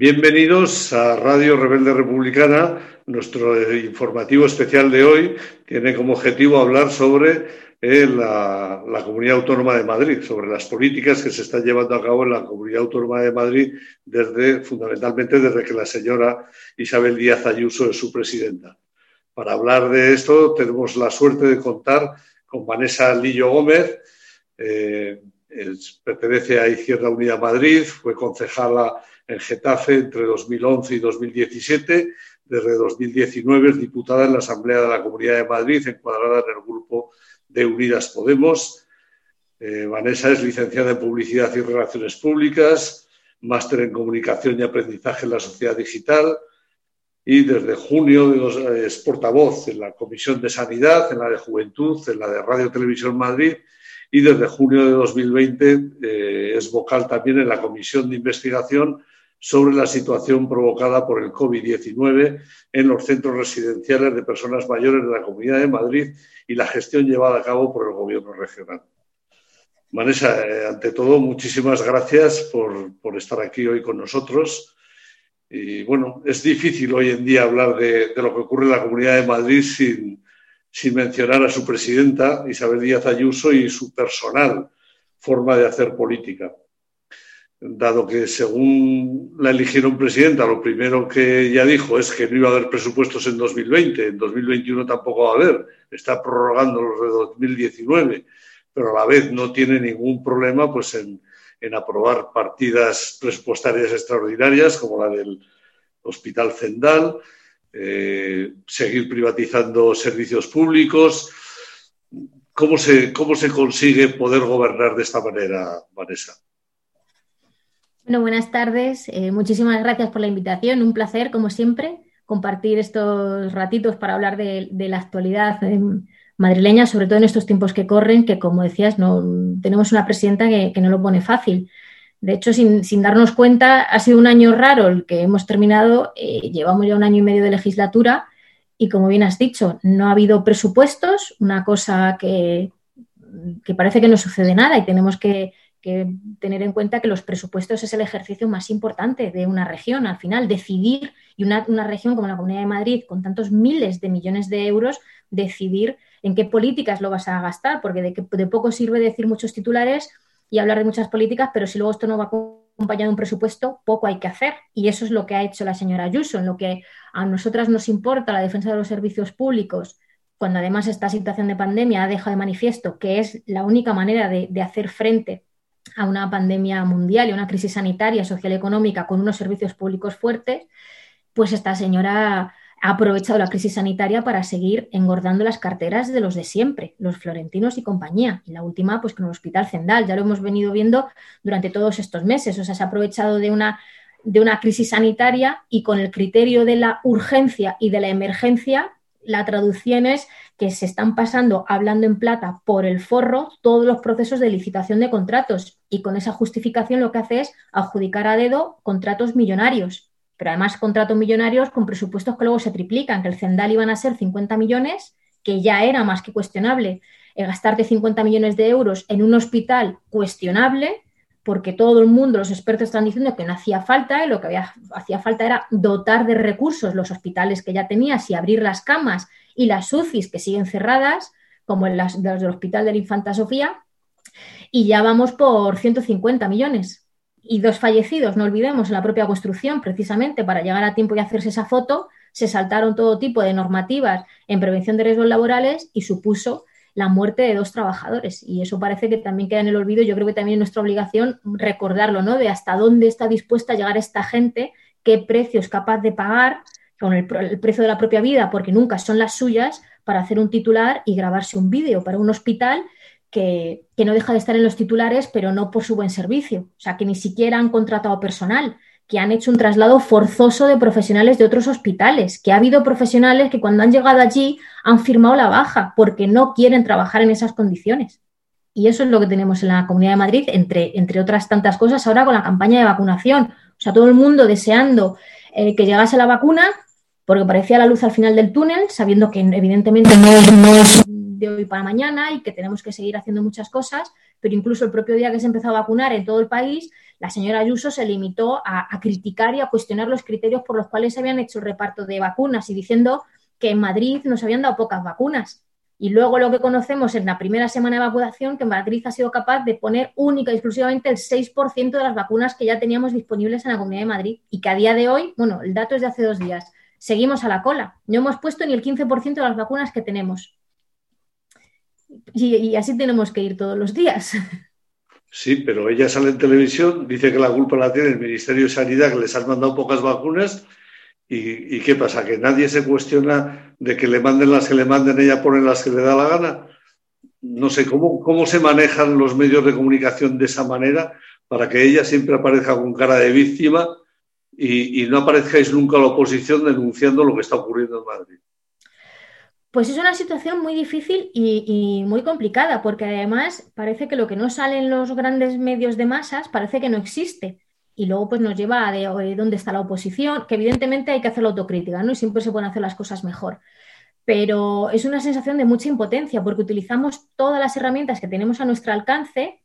Bienvenidos a Radio Rebelde Republicana. Nuestro informativo especial de hoy tiene como objetivo hablar sobre eh, la, Comunidad Autónoma de Madrid, sobre las políticas que se están llevando a cabo en la Comunidad Autónoma de Madrid desde, fundamentalmente desde que la señora Isabel Díaz Ayuso es su presidenta. Para hablar de esto tenemos la suerte de contar con Vanessa Lillo Gómez, eh, pertenece a Izquierda Unida Madrid, fue concejala en Getafe entre 2011 y 2017. Desde 2019 es diputada en la Asamblea de la Comunidad de Madrid, encuadrada en el grupo de Unidas Podemos. Eh, Vanessa es licenciada en Publicidad y Relaciones Públicas, máster en Comunicación y Aprendizaje en la Sociedad Digital y desde junio de es portavoz en la Comisión de Sanidad, en la de Juventud, en la de Radio Televisión Madrid y desde junio de 2020 eh, es vocal también en la Comisión de Investigación sobre la situación provocada por el COVID-19 en los centros residenciales de personas mayores de la Comunidad de Madrid y la gestión llevada a cabo por el Gobierno regional. Vanessa, eh, ante todo, muchísimas gracias por, estar aquí hoy con nosotros. Y bueno, es difícil hoy en día hablar de, de lo que ocurre en la Comunidad de Madrid sin, sin mencionar a su presidenta, Isabel Díaz Ayuso, y su personal forma de hacer política. Dado que según la eligieron presidenta, lo primero que ella dijo es que no iba a haber presupuestos en 2020, en 2021 tampoco va a haber, está prorrogando los de 2019, pero a la vez no tiene ningún problema pues, en, aprobar partidas presupuestarias extraordinarias como la del Hospital Zendal, eh, seguir privatizando servicios públicos. ¿Cómo se, ¿Cómo se consigue poder gobernar de esta manera, Vanessa? Bueno, buenas tardes. Eh, muchísimas gracias por la invitación. Un placer, como siempre, compartir estos ratitos para hablar de, la actualidad eh, madrileña, sobre todo en estos tiempos que corren, que como decías, no tenemos una presidenta que no lo pone fácil. De hecho, sin, darnos cuenta, ha sido un año raro el que hemos terminado. Eh, llevamos ya un año y medio de legislatura y, como bien has dicho, no ha habido presupuestos, una cosa que, parece que no sucede nada y tenemos que, tener en cuenta que los presupuestos es el ejercicio más importante de una región. Al final, decidir, y una, región como la Comunidad de Madrid, con tantos miles de millones de euros, decidir en qué políticas lo vas a gastar, porque de, de poco sirve decir muchos titulares y hablar de muchas políticas, pero si luego esto no va acompañado de un presupuesto, poco hay que hacer. Y eso es lo que ha hecho la señora Ayuso, en lo que a nosotras nos importa la defensa de los servicios públicos, cuando además esta situación de pandemia ha dejado de manifiesto que es la única manera de, de hacer frente a una pandemia mundial y una crisis sanitaria, social y económica con unos servicios públicos fuertes, pues esta señora ha aprovechado la crisis sanitaria para seguir engordando las carteras de los de siempre, los florentinos y compañía. Y la última, pues con el Hospital Zendal, ya lo hemos venido viendo durante todos estos meses. O sea, se ha aprovechado de una, de una crisis sanitaria y con el criterio de la urgencia y de la emergencia, la traducción es que se están pasando, hablando en plata, por el forro todos los procesos de licitación de contratos. Y con esa justificación lo que hace es adjudicar a dedo contratos millonarios pero además contratos millonarios con presupuestos que luego se triplican, que el Cendal iban a ser 50 millones, que ya era más que cuestionable eh, gastarte 50 millones de euros en un hospital cuestionable, porque todo el mundo, los expertos están diciendo que no hacía falta y lo que había, hacía falta era dotar de recursos los hospitales que ya tenías y abrir las camas y las UCIs que siguen cerradas, como en las, las del Hospital de la Infanta Sofía, y ya vamos por 150 millones. Y dos fallecidos, no olvidemos, en la propia construcción, precisamente para llegar a tiempo y hacerse esa foto, se saltaron todo tipo de normativas en prevención de riesgos laborales y supuso la muerte de dos trabajadores. Y eso parece que también queda en el olvido. Yo creo que también es nuestra obligación recordarlo, ¿no? De hasta dónde está dispuesta a llegar esta gente, qué precio es capaz de pagar con el, el precio de la propia vida, porque nunca son las suyas, para hacer un titular y grabarse un vídeo para un hospital que, no deja de estar en los titulares, pero no por su buen servicio. O sea, que ni siquiera han contratado personal, que han hecho un traslado forzoso de profesionales de otros hospitales, que ha habido profesionales que cuando han llegado allí han firmado la baja porque no quieren trabajar en esas condiciones. Y eso es lo que tenemos en la Comunidad de Madrid, entre, entre otras tantas cosas, ahora con la campaña de vacunación. O sea, todo el mundo deseando eh, que llegase la vacuna, porque parecía la luz al final del túnel, sabiendo que evidentemente no es, de hoy para mañana y que tenemos que seguir haciendo muchas cosas, pero incluso el propio día que se empezó a vacunar en todo el país, la señora Ayuso se limitó a, criticar y a cuestionar los criterios por los cuales se habían hecho el reparto de vacunas y diciendo que en Madrid nos habían dado pocas vacunas. Y luego lo que conocemos en la primera semana de vacunación, que Madrid ha sido capaz de poner única y exclusivamente el 6% de las vacunas que ya teníamos disponibles en la Comunidad de Madrid y que a día de hoy, bueno, el dato es de hace dos días, seguimos a la cola. No hemos puesto ni el 15% de las vacunas que tenemos. Y, así tenemos que ir todos los días. Sí, pero ella sale en televisión, dice que la culpa la tiene el Ministerio de Sanidad, que les han mandado pocas vacunas. ¿Y, qué pasa? ¿Que nadie se cuestiona de que le manden las que le manden, ella pone las que le da la gana? No sé, ¿cómo, cómo se manejan los medios de comunicación de esa manera para que ella siempre aparezca con cara de víctima y, no aparezcáis nunca a la oposición denunciando lo que está ocurriendo en Madrid? Pues es una situación muy difícil y, muy complicada, porque además parece que lo que no sale en los grandes medios de masas parece que no existe. Y luego pues nos lleva a de, dónde está la oposición, que evidentemente hay que hacer la autocrítica, ¿no? Y siempre se pueden hacer las cosas mejor. Pero es una sensación de mucha impotencia, porque utilizamos todas las herramientas que tenemos a nuestro alcance,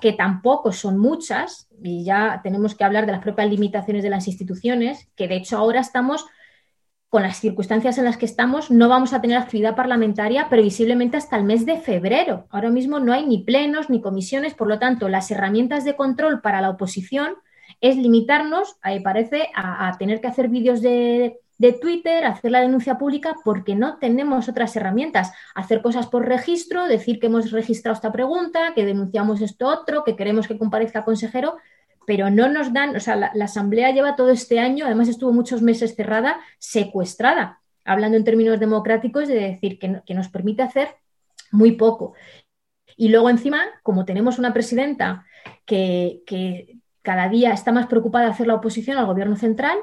que tampoco son muchas, y ya tenemos que hablar de las propias limitaciones de las instituciones, que de hecho ahora estamos con las circunstancias en las que estamos, no vamos a tener actividad parlamentaria previsiblemente hasta el mes de febrero. Ahora mismo no hay ni plenos ni comisiones, por lo tanto, las herramientas de control para la oposición es limitarnos, ahí parece, a, tener que hacer vídeos de, de Twitter, hacer la denuncia pública, porque no tenemos otras herramientas. Hacer cosas por registro, decir que hemos registrado esta pregunta, que denunciamos esto otro, que queremos que comparezca consejero, pero no nos dan, o sea, la, Asamblea lleva todo este año, además estuvo muchos meses cerrada, secuestrada, hablando en términos democráticos de decir que, nos permite hacer muy poco. Y luego encima, como tenemos una presidenta que, cada día está más preocupada de hacer la oposición al gobierno central,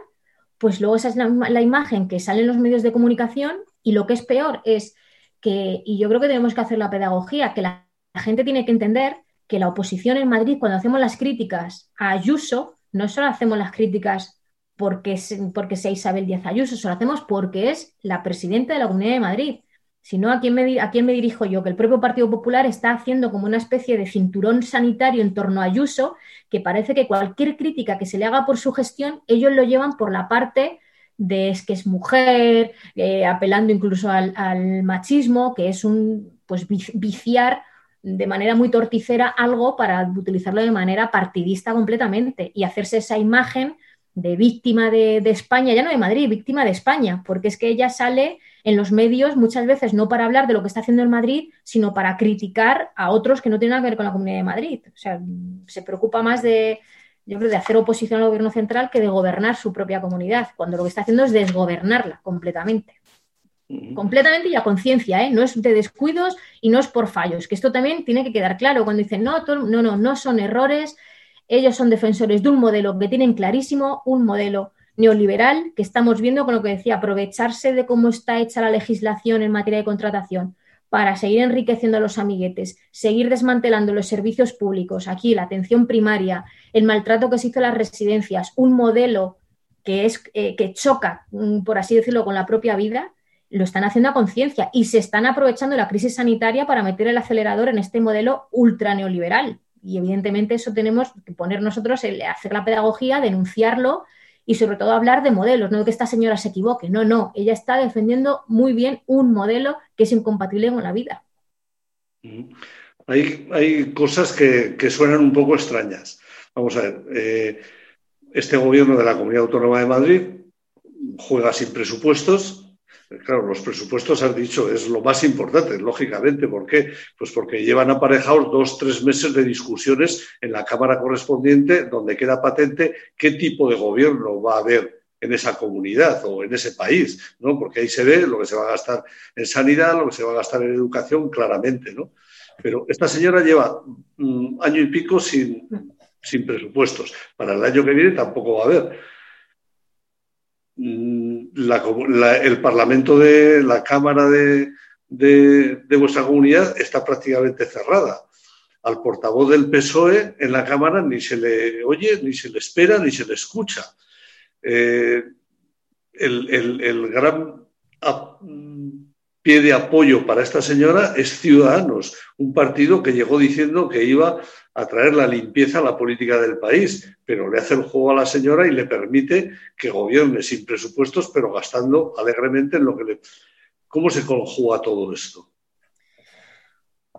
pues luego esa es la, la, imagen que sale en los medios de comunicación y lo que es peor es que, y yo creo que tenemos que hacer la pedagogía, que la gente tiene que entender que la oposición en Madrid, cuando hacemos las críticas a Ayuso, no solo hacemos las críticas porque, porque sea Isabel Díaz Ayuso, solo hacemos porque es la presidenta de la Comunidad de Madrid. Sino ¿a quién, me, ¿a quién me dirijo yo? Que el propio Partido Popular está haciendo como una especie de cinturón sanitario en torno a Ayuso, que parece que cualquier crítica que se le haga por su gestión, ellos lo llevan por la parte de es que es mujer, eh, apelando incluso al, al, machismo, que es un pues viciar de manera muy torticera algo para utilizarlo de manera partidista completamente y hacerse esa imagen de víctima de, España, ya no de Madrid, víctima de España, porque es que ella sale en los medios muchas veces no para hablar de lo que está haciendo en Madrid, sino para criticar a otros que no tienen nada que ver con la Comunidad de Madrid. O sea, se preocupa más de, yo creo, de hacer oposición al gobierno central que de gobernar su propia comunidad, cuando lo que está haciendo es desgobernarla completamente completamente y a conciencia, ¿eh? no es de descuidos y no es por fallos, que esto también tiene que quedar claro cuando dicen, no, no, no, no son errores, ellos son defensores de un modelo que tienen clarísimo, un modelo neoliberal que estamos viendo con lo que decía, aprovecharse de cómo está hecha la legislación en materia de contratación para seguir enriqueciendo a los amiguetes, seguir desmantelando los servicios públicos, aquí la atención primaria, el maltrato que se hizo en las residencias, un modelo que, es, eh, que choca, mm, por así decirlo, con la propia vida, lo están haciendo a conciencia y se están aprovechando la crisis sanitaria para meter el acelerador en este modelo ultra neoliberal. Y evidentemente eso tenemos que poner nosotros, hacer la pedagogía, denunciarlo y sobre todo hablar de modelos, no de que esta señora se equivoque. No, no, ella está defendiendo muy bien un modelo que es incompatible con la vida. Hay, hay cosas que, suenan un poco extrañas. Vamos a ver, eh, este gobierno de la Comunidad Autónoma de Madrid juega sin presupuestos, Claro, los presupuestos, has dicho, es lo más importante, lógicamente. ¿Por qué? Pues porque llevan aparejados dos, tres meses de discusiones en la Cámara correspondiente donde queda patente qué tipo de gobierno va a haber en esa comunidad o en ese país, ¿no? Porque ahí se ve lo que se va a gastar en sanidad, lo que se va a gastar en educación, claramente, ¿no? Pero esta señora lleva un año y pico sin, sin presupuestos. Para el año que viene tampoco va a haber el Parlamento de la Cámara de, vuestra comunidad está prácticamente cerrada. Al portavoz del PSOE en la Cámara ni se le oye, ni se le espera, ni se le escucha. Eh, el, gran pie de apoyo para esta señora es Ciudadanos, un partido que llegó diciendo que iba a traer la limpieza a la política del país, pero le hace el juego a la señora y le permite que gobierne sin presupuestos, pero gastando alegremente en lo que le... ¿Cómo se conjuga todo esto?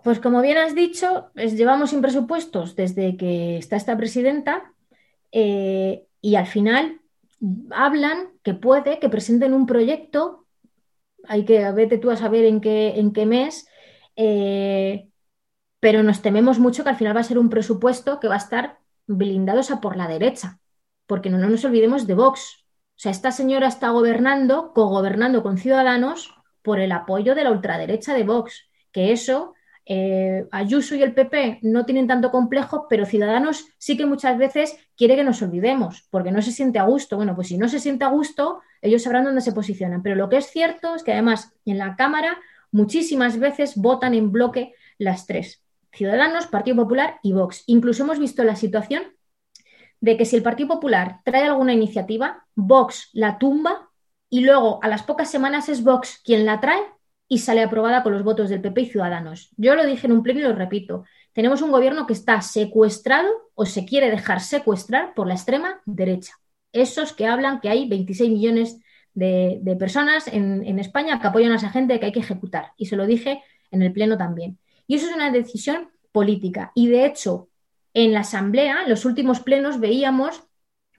Pues como bien has dicho, llevamos sin presupuestos desde que está esta presidenta eh, y al final hablan que puede que presenten un proyecto hay que, vete tú a saber en qué, en qué mes, eh, pero nos tememos mucho que al final va a ser un presupuesto que va a estar blindado a por la derecha, porque no, nos olvidemos de Vox. O sea, esta señora está gobernando, cogobernando con Ciudadanos por el apoyo de la ultraderecha de Vox, que eso eh, Ayuso y el PP no tienen tanto complejo, pero Ciudadanos sí que muchas veces quiere que nos olvidemos, porque no se siente a gusto. Bueno, pues si no se siente a gusto, ellos sabrán dónde se posicionan. Pero lo que es cierto es que además en la Cámara muchísimas veces votan en bloque las tres. Ciudadanos, Partido Popular y Vox. Incluso hemos visto la situación de que si el Partido Popular trae alguna iniciativa, Vox la tumba y luego a las pocas semanas es Vox quien la trae y sale aprobada con los votos del PP y Ciudadanos. Yo lo dije en un pleno y lo repito. Tenemos un gobierno que está secuestrado o se quiere dejar secuestrar por la extrema derecha. Esos que hablan que hay 26 millones de, personas en, España que apoyan a esa gente que hay que ejecutar. Y se lo dije en el pleno también. Y eso es una decisión política. Y de hecho, en la Asamblea, en los últimos plenos, veíamos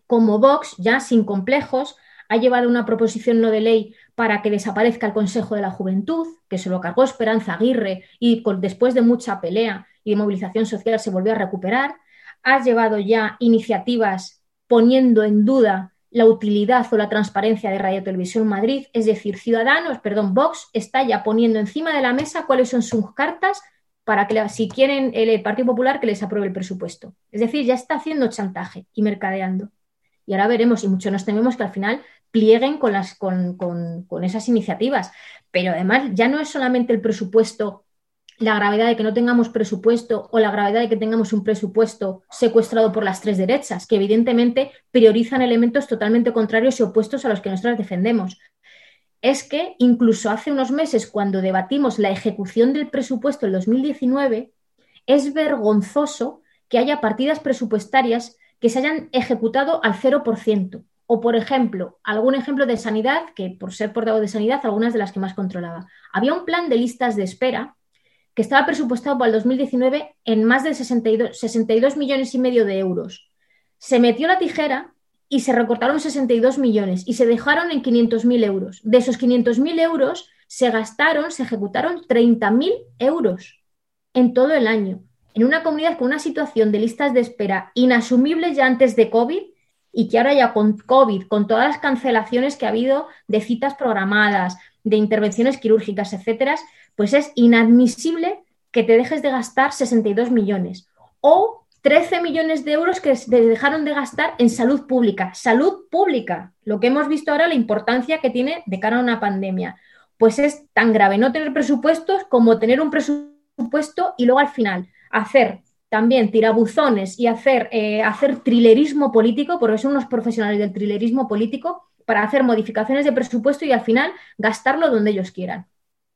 como Vox, ya sin complejos, ha llevado una proposición no de ley para que desaparezca el Consejo de la Juventud, que se lo cargó Esperanza Aguirre y después de mucha pelea y de movilización social se volvió a recuperar. Ha llevado ya iniciativas poniendo en duda la utilidad o la transparencia de Radio Televisión Madrid, es decir, Ciudadanos, perdón, Vox está ya poniendo encima de la mesa cuáles son sus cartas para que si quieren el Partido Popular que les apruebe el presupuesto. Es decir, ya está haciendo chantaje y mercadeando. Y ahora veremos, y mucho nos tememos que al final plieguen con, con, con, esas iniciativas. Pero además ya no es solamente el presupuesto, la gravedad de que no tengamos presupuesto o la gravedad de que tengamos un presupuesto secuestrado por las tres derechas, que evidentemente priorizan elementos totalmente contrarios y opuestos a los que nosotros defendemos. Es que incluso hace unos meses, cuando debatimos la ejecución del presupuesto en 2019, es vergonzoso que haya partidas presupuestarias que se hayan ejecutado al 0%. O, por ejemplo, algún ejemplo de sanidad, que por ser portavoz de sanidad, algunas de las que más controlaba. Había un plan de listas de espera que estaba presupuestado para el 2019 en más de 62, 62 millones y medio de euros. Se metió la tijera y se recortaron 62 millones y se dejaron en 500.000 euros. De esos 500.000 euros se gastaron, se ejecutaron 30.000 euros en todo el año. En una comunidad con una situación de listas de espera inasumible ya antes de COVID y que ahora ya con COVID, con todas las cancelaciones que ha habido de citas programadas, de intervenciones quirúrgicas, etcétera, pues es inadmisible que te dejes de gastar 62 millones o 13 millones de euros que dejaron de gastar en salud pública. Salud pública, lo que hemos visto ahora, la importancia que tiene de cara a una pandemia. Pues es tan grave no tener presupuestos como tener un presupuesto y luego al final hacer también tirabuzones y hacer, eh, hacer trilerismo político, porque son unos profesionales del trilerismo político, para hacer modificaciones de presupuesto y al final gastarlo donde ellos quieran.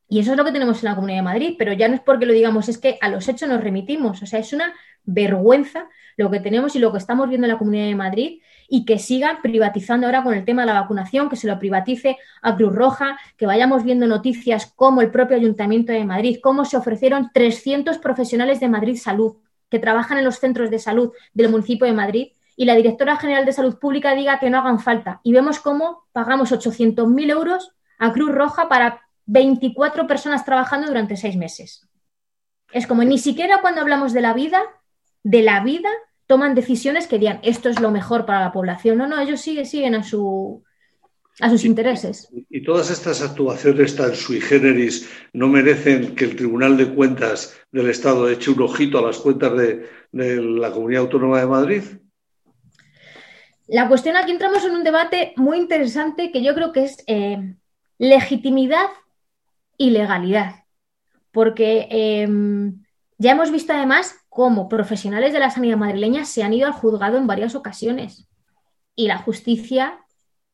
Y eso es lo que tenemos en la Comunidad de Madrid, pero ya no es porque lo digamos, es que a los hechos nos remitimos. O sea, es una vergüenza lo que tenemos y lo que estamos viendo en la Comunidad de Madrid y que sigan privatizando ahora con el tema de la vacunación, que se lo privatice a Cruz Roja, que vayamos viendo noticias como el propio Ayuntamiento de Madrid, cómo se ofrecieron 300 profesionales de Madrid Salud que trabajan en los centros de salud del municipio de Madrid y la directora general de salud pública diga que no hagan falta. Y vemos cómo pagamos 800.000 euros a Cruz Roja para 24 personas trabajando durante seis meses. Es como ni siquiera cuando hablamos de la vida, de la vida, toman decisiones que digan esto es lo mejor para la población. No, no, ellos siguen, siguen a su, a sus intereses. Y todas estas actuaciones tan sui generis no merecen que el Tribunal de Cuentas del Estado eche un ojito a las cuentas de, la Comunidad Autónoma de Madrid. La cuestión aquí entramos en un debate muy interesante que yo creo que es eh, legitimidad y legalidad. Porque em, ya hemos visto además cómo profesionales de la sanidad madrileña se han ido al juzgado en varias ocasiones y la justicia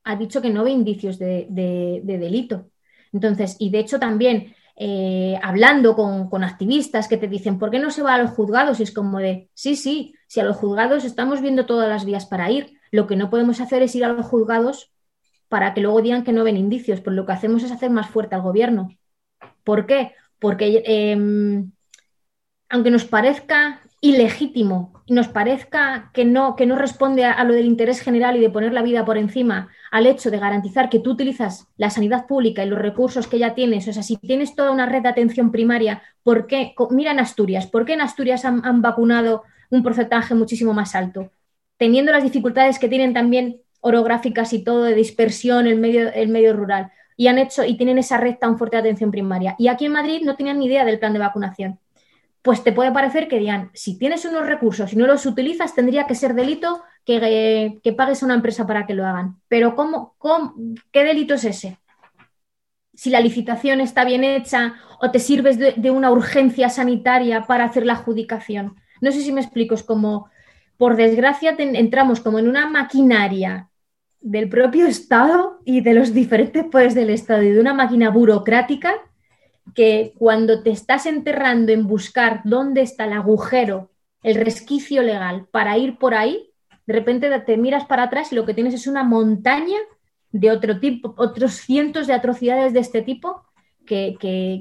ha dicho que no ve indicios de, delito. Entonces, y de hecho también eh, hablando con, activistas que te dicen, ¿por qué no se va a los juzgados? Y es como de, sí, sí, si a los juzgados estamos viendo todas las vías para ir, lo que no podemos hacer es ir a los juzgados para que luego digan que no ven indicios, pues lo que hacemos es hacer más fuerte al gobierno. ¿Por qué? Porque em, aunque nos parezca ilegítimo y nos parezca que no, que no responde a, lo del interés general y de poner la vida por encima al hecho de garantizar que tú utilizas la sanidad pública y los recursos que ya tienes, o sea, si tienes toda una red de atención primaria, ¿por qué? Mira en Asturias, ¿por qué en Asturias han, vacunado un porcentaje muchísimo más alto? Teniendo las dificultades que tienen también orográficas y todo de dispersión en el medio rural y han hecho y tienen esa red tan fuerte de atención primaria. Y aquí en Madrid no tenían ni idea del plan de vacunación pues te puede parecer que digan, si tienes unos recursos y no los utilizas, tendría que ser delito que, pagues a una empresa para que lo hagan. Pero ¿cómo, qué delito es ese? Si la licitación está bien hecha o te sirves de, una urgencia sanitaria para hacer la adjudicación. No sé si me explico, es como, por desgracia, entramos como en una maquinaria del propio Estado y de los diferentes poderes del Estado y de una máquina burocrática que cuando te estás enterrando en buscar dónde está el agujero, el resquicio legal para ir por ahí, de repente te miras para atrás y lo que tienes es una montaña de otro tipo, otros cientos de atrocidades de este tipo que,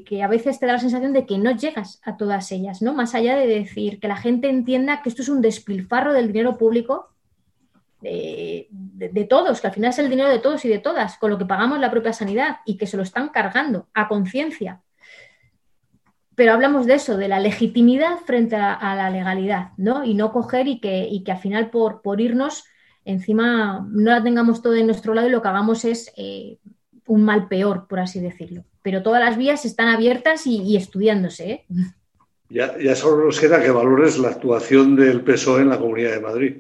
que, a veces te da la sensación de que no llegas a todas ellas, ¿no? Más allá de decir que la gente entienda que esto es un despilfarro del dinero público de, de, todos, que al final es el dinero de todos y de todas, con lo que pagamos la propia sanidad y que se lo están cargando a conciencia pero hablamos de eso, de la legitimidad frente a, la legalidad, ¿no? Y no coger y que, y que al final por, por, irnos, encima no la tengamos todo en nuestro lado y lo que hagamos es eh, un mal peor, por así decirlo. Pero todas las vías están abiertas y, estudiándose. ¿eh? Ya, ya solo nos queda que valores la actuación del PSOE en la Comunidad de Madrid.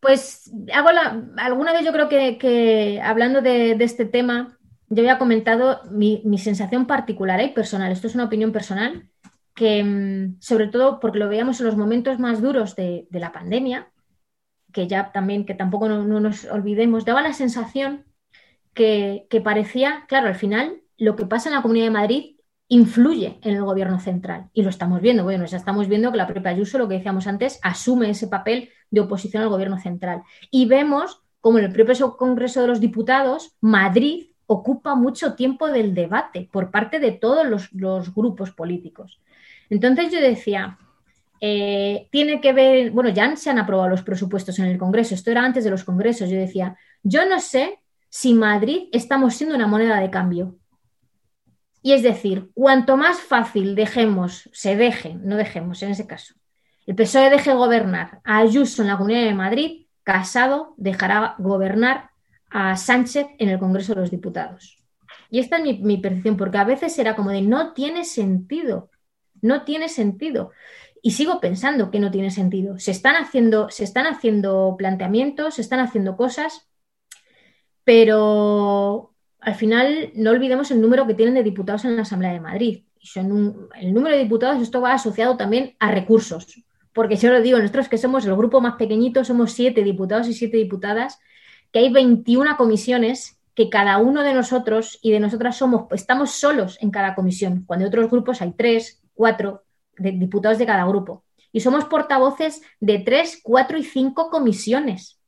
Pues hago la, alguna vez yo creo que, hablando de, de este tema, yo había comentado mi, sensación particular y ¿eh? personal, esto es una opinión personal, que mm, sobre todo porque lo veíamos en los momentos más duros de, la pandemia, que ya también, que tampoco no, nos olvidemos, daba la sensación que, parecía, claro, al final lo que pasa en la Comunidad de Madrid influye en el gobierno central. Y lo estamos viendo. Bueno, ya estamos viendo que la propia Ayuso, lo que decíamos antes, asume ese papel de oposición al gobierno central. Y vemos como en el propio Congreso de los Diputados, Madrid ocupa mucho tiempo del debate por parte de todos los, grupos políticos. Entonces yo decía, eh, tiene que ver, bueno, ya se han aprobado los presupuestos en el Congreso, esto era antes de los congresos, yo decía, yo no sé si Madrid estamos siendo una moneda de cambio. Y es decir, cuanto más fácil dejemos, se deje, no dejemos en ese caso, el PSOE deje gobernar a Ayuso en la Comunidad de Madrid, Casado dejará gobernar a Sánchez en el Congreso de los Diputados. Y esta es mi, percepción, porque a veces era como de no tiene sentido, no tiene sentido. Y sigo pensando que no tiene sentido. Se están haciendo, se están haciendo planteamientos, se están haciendo cosas, pero al final no olvidemos el número que tienen de diputados en la Asamblea de Madrid. Y son el número de diputados, esto va asociado también a recursos. Porque yo lo digo, nosotros que somos el grupo más pequeñito, somos siete diputados y siete diputadas, que hay 21 comisiones que cada uno de nosotros y de nosotras somos, estamos solos en cada comisión, cuando en otros grupos hay tres, cuatro diputados de cada grupo. Y somos portavoces de tres, cuatro y cinco comisiones.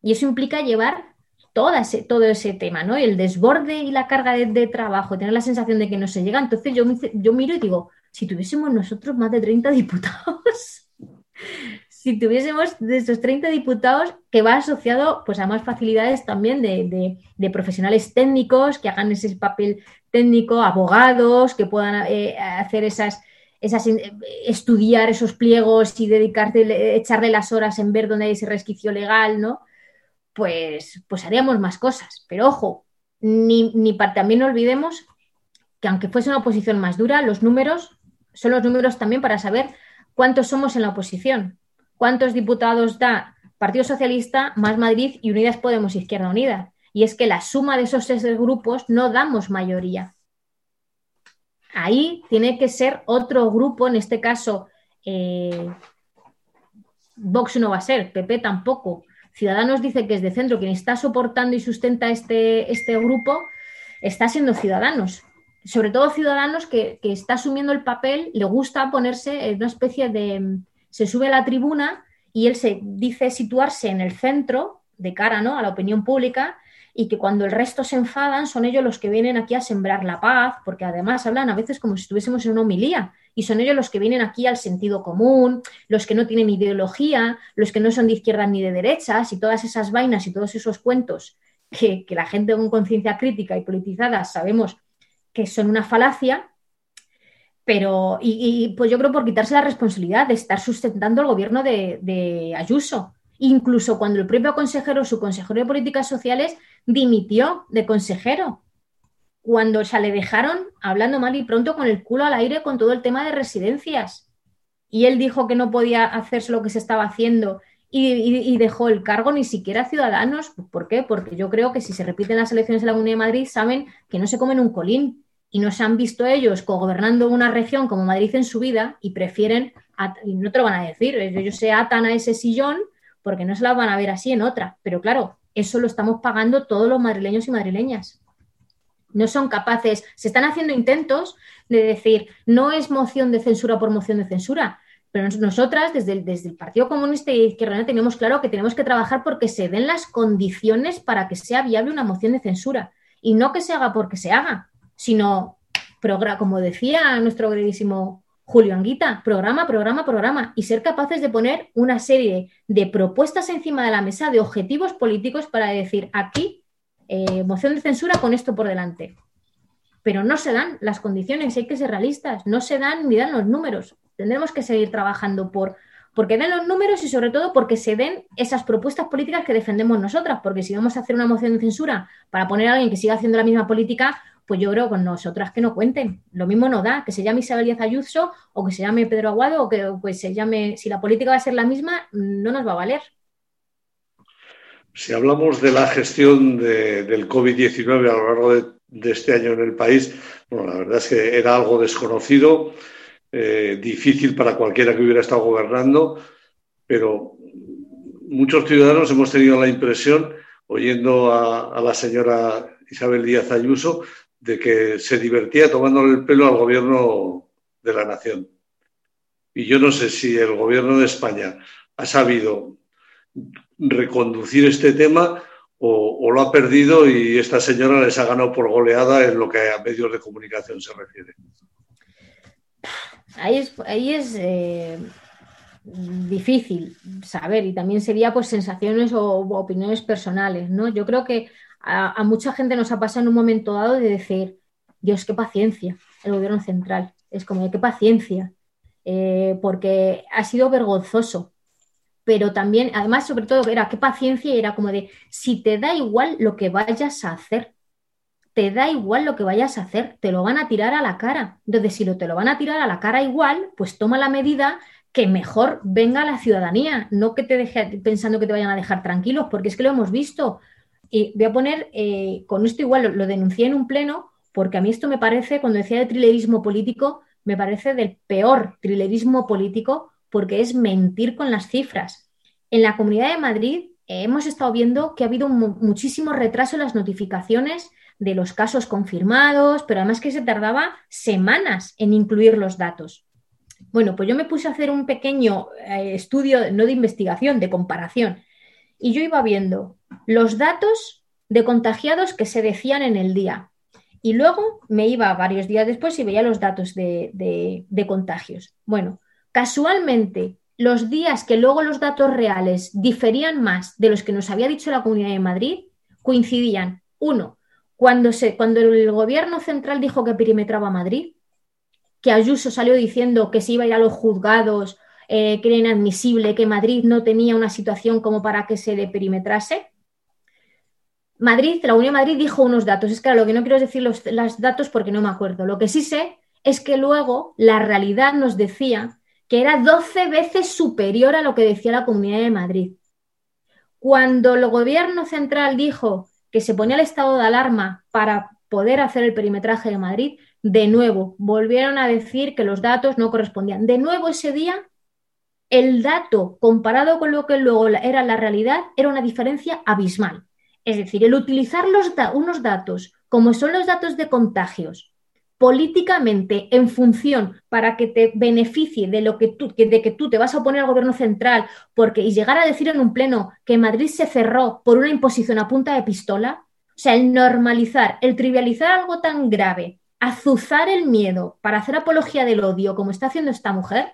Y eso implica llevar todo ese, todo ese tema, ¿no? El desborde y la carga de, trabajo, tener la sensación de que no se llega. Entonces yo, yo miro y digo, si tuviésemos nosotros más de 30 diputados, si tuviésemos de estos 30 diputados que va asociado pues, a más facilidades también de, profesionales técnicos que hagan ese papel técnico, abogados que puedan eh, hacer esas, esas, eh, estudiar esos pliegos y dedicarse, echarle las horas en ver dónde hay ese resquicio legal, ¿no? Pues, pues haríamos más cosas. Pero ojo, ni, ni también no olvidemos que aunque fuese una oposición más dura, los números son los números también para saber cuántos somos en la oposición ¿Cuántos diputados da Partido Socialista, Más Madrid y Unidas Podemos Izquierda Unida? Y es que la suma de esos tres grupos no damos mayoría. Ahí tiene que ser otro grupo, en este caso, eh, Vox no va a ser, PP tampoco. Ciudadanos dice que es de centro, quien está soportando y sustenta este, este grupo, está siendo Ciudadanos. Sobre todo Ciudadanos que, que está asumiendo el papel, le gusta ponerse en una especie de... Se sube a la tribuna y él se dice situarse en el centro, de cara ¿no? a la opinión pública, y que cuando el resto se enfadan son ellos los que vienen aquí a sembrar la paz, porque además hablan a veces como si estuviésemos en una homilía, y son ellos los que vienen aquí al sentido común, los que no tienen ideología, los que no son de izquierdas ni de derechas, y todas esas vainas y todos esos cuentos que, la gente con conciencia crítica y politizada sabemos que son una falacia, pero, y, pues yo creo por quitarse la responsabilidad de estar sustentando el gobierno de, Ayuso, incluso cuando el propio consejero, su consejero de políticas sociales, dimitió de consejero cuando se le dejaron hablando mal y pronto con el culo al aire con todo el tema de residencias. Y él dijo que no podía hacerse lo que se estaba haciendo y, dejó el cargo ni siquiera a ciudadanos. ¿Por qué? Porque yo creo que si se repiten las elecciones de la Comunidad de Madrid, saben que no se comen un colín y no se han visto ellos gobernando una región como Madrid en su vida y prefieren, y no te lo van a decir, ellos se atan a ese sillón porque no se la van a ver así en otra. Pero claro, eso lo estamos pagando todos los madrileños y madrileñas. No son capaces, se están haciendo intentos de decir, no es moción de censura por moción de censura, pero nosotras desde el, desde el Partido Comunista y Izquierda tenemos claro que tenemos que trabajar porque se den las condiciones para que sea viable una moción de censura y no que se haga porque se haga, sino, como decía nuestro queridísimo Julio Anguita, programa, programa, programa, y ser capaces de poner una serie de propuestas encima de la mesa, de objetivos políticos para decir aquí, eh, moción de censura con esto por delante. Pero no se dan las condiciones, hay que ser realistas, no se dan ni dan los números. Tendremos que seguir trabajando por porque den los números y sobre todo porque se den esas propuestas políticas que defendemos nosotras, porque si vamos a hacer una moción de censura para poner a alguien que siga haciendo la misma política, pues yo creo con nosotras que no cuenten. Lo mismo no da, que se llame Isabel Díaz Ayuso o que se llame Pedro Aguado o que pues, se llame, si la política va a ser la misma, no nos va a valer. Si hablamos de la gestión del COVID-19 a lo largo de, este año en el país, bueno, la verdad es que era algo desconocido, eh, difícil para cualquiera que hubiera estado gobernando, pero muchos ciudadanos hemos tenido la impresión, oyendo a la señora Isabel Díaz Ayuso, de que se divertía tomándole el pelo al gobierno de la nación. Y yo no sé si el gobierno de España ha sabido reconducir este tema o, lo ha perdido y esta señora les ha ganado por goleada en lo que a medios de comunicación se refiere. Ahí es, ahí es eh, difícil saber y también sería pues sensaciones o opiniones personales, ¿no? Yo creo que a, mucha gente nos ha pasado en un momento dado de decir, Dios, qué paciencia el gobierno central. Es como, qué paciencia, eh, porque ha sido vergonzoso. Pero también, además, sobre todo, era qué paciencia y era como de, si te da igual lo que vayas a hacer, te da igual lo que vayas a hacer, te lo van a tirar a la cara. Entonces, si lo, te lo van a tirar a la cara igual, pues toma la medida que mejor venga la ciudadanía, no que te deje pensando que te vayan a dejar tranquilos, porque es que lo hemos visto. Y voy a poner, eh, con esto igual lo, denuncié en un pleno, porque a mí esto me parece, cuando decía de trilerismo político, me parece del peor trilerismo político, porque es mentir con las cifras. En la Comunidad de Madrid eh, hemos estado viendo que ha habido muchísimo retraso en las notificaciones de los casos confirmados, pero además que se tardaba semanas en incluir los datos. Bueno, pues yo me puse a hacer un pequeño eh, estudio, no de investigación, de comparación, y yo iba viendo los datos de contagiados que se decían en el día. Y luego me iba varios días después y veía los datos de, contagios. Bueno, casualmente, los días que luego los datos reales diferían más de los que nos había dicho la Comunidad de Madrid, coincidían. Uno, cuando, se, cuando el gobierno central dijo que perimetraba Madrid, que Ayuso salió diciendo que se iba a ir a los juzgados, eh, que era inadmisible, que Madrid no tenía una situación como para que se deperimetrase. Madrid, la Unión de Madrid dijo unos datos. Es que lo que no quiero decir los, datos porque no me acuerdo. Lo que sí sé es que luego la realidad nos decía que era 12 veces superior a lo que decía la Comunidad de Madrid. Cuando el gobierno central dijo que se ponía el estado de alarma para poder hacer el perimetraje de Madrid, de nuevo volvieron a decir que los datos no correspondían. De nuevo ese día, el dato comparado con lo que luego era la realidad era una diferencia abismal. Es decir, el utilizar unos datos como son los datos de contagios, políticamente en función para que te beneficie de lo que tú, de que tú te vas a oponer al gobierno central, porque y llegar a decir en un pleno que Madrid se cerró por una imposición a punta de pistola, o sea, el normalizar, el trivializar algo tan grave, azuzar el miedo para hacer apología del odio, como está haciendo esta mujer,